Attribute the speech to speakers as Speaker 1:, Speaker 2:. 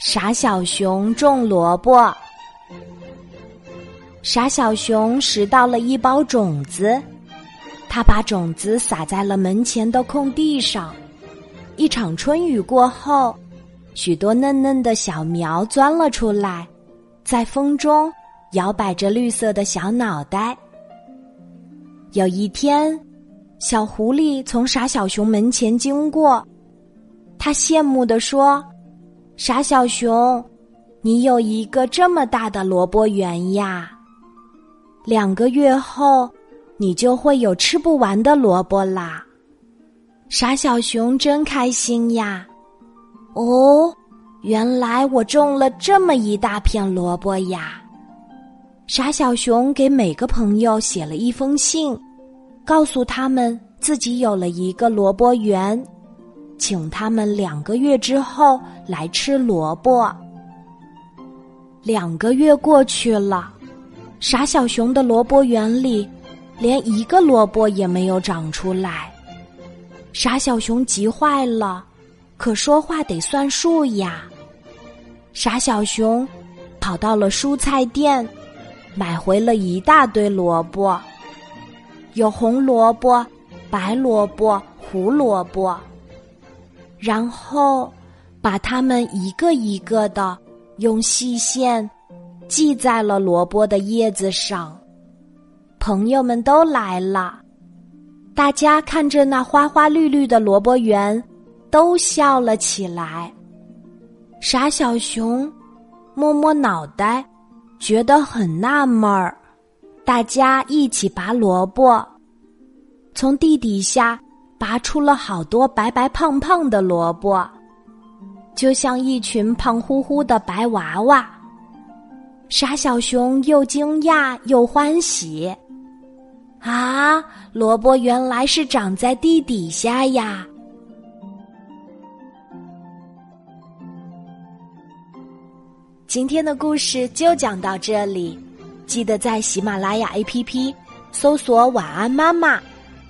Speaker 1: 傻小熊种萝卜。傻小熊拾到了一包种子，他把种子撒在了门前的空地上。一场春雨过后，许多嫩嫩的小苗钻了出来，在风中摇摆着绿色的小脑袋。有一天，小狐狸从傻小熊门前经过，他羡慕地说。傻小熊，你有一个这么大的萝卜园呀！两个月后，你就会有吃不完的萝卜啦！傻小熊真开心呀！哦，原来我种了这么一大片萝卜呀！傻小熊给每个朋友写了一封信，告诉他们自己有了一个萝卜园。请他们两个月之后来吃萝卜。两个月过去了，傻小熊的萝卜园里连一个萝卜也没有长出来。傻小熊急坏了，可说话得算数呀。傻小熊跑到了蔬菜店，买回了一大堆萝卜，有红萝卜、白萝卜、胡萝卜。然后，把它们一个一个的用细线系在了萝卜的叶子上。朋友们都来了，大家看着那花花绿绿的萝卜园，都笑了起来。傻小熊摸摸脑袋，觉得很纳闷儿。大家一起拔萝卜，从地底下。拔出了好多白白胖胖的萝卜，就像一群胖乎乎的白娃娃。傻小熊又惊讶又欢喜，啊，萝卜原来是长在地底下呀！今天的故事就讲到这里，记得在喜马拉雅 APP 搜索“晚安妈妈”。